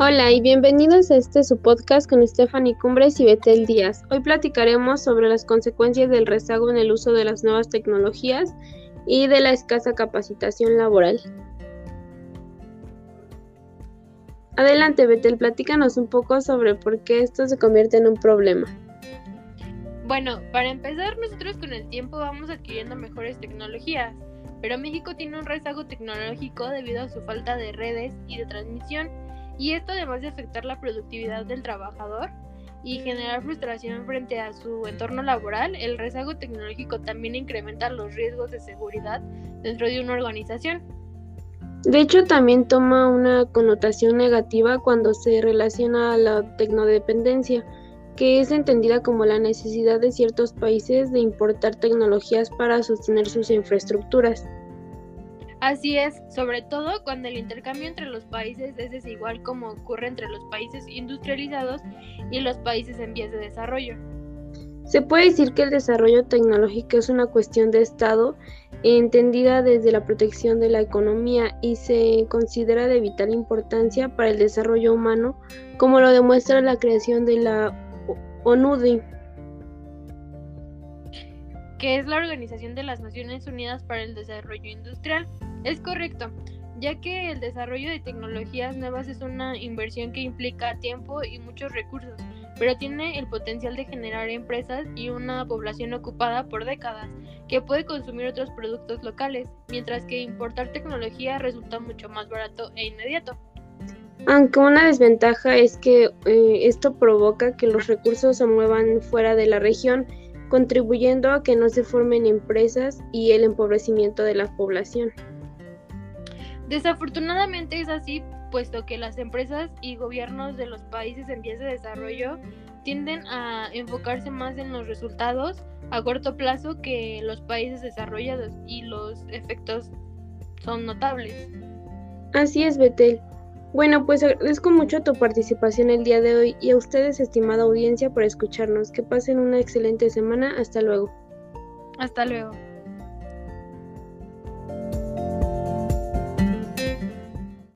Hola y bienvenidos a este su podcast con Stephanie Cumbres y Betel Díaz. Hoy platicaremos sobre las consecuencias del rezago en el uso de las nuevas tecnologías y de la escasa capacitación laboral. Adelante Betel, platícanos un poco sobre por qué esto se convierte en un problema. Bueno, para empezar, nosotros con el tiempo vamos adquiriendo mejores tecnologías, pero México tiene un rezago tecnológico debido a su falta de redes y de transmisión y esto además de afectar la productividad del trabajador y generar frustración frente a su entorno laboral, el rezago tecnológico también incrementa los riesgos de seguridad dentro de una organización. De hecho, también toma una connotación negativa cuando se relaciona a la tecnodependencia, que es entendida como la necesidad de ciertos países de importar tecnologías para sostener sus infraestructuras. Así es, sobre todo cuando el intercambio entre los países es desigual como ocurre entre los países industrializados y los países en vías de desarrollo. Se puede decir que el desarrollo tecnológico es una cuestión de Estado entendida desde la protección de la economía y se considera de vital importancia para el desarrollo humano, como lo demuestra la creación de la ONUDI que es la Organización de las Naciones Unidas para el Desarrollo Industrial. Es correcto, ya que el desarrollo de tecnologías nuevas es una inversión que implica tiempo y muchos recursos, pero tiene el potencial de generar empresas y una población ocupada por décadas, que puede consumir otros productos locales, mientras que importar tecnología resulta mucho más barato e inmediato. Aunque una desventaja es que eh, esto provoca que los recursos se muevan fuera de la región, contribuyendo a que no se formen empresas y el empobrecimiento de la población. Desafortunadamente es así, puesto que las empresas y gobiernos de los países en vías de desarrollo tienden a enfocarse más en los resultados a corto plazo que los países desarrollados y los efectos son notables. Así es, Betel. Bueno, pues agradezco mucho tu participación el día de hoy y a ustedes, estimada audiencia, por escucharnos. Que pasen una excelente semana. Hasta luego. Hasta luego.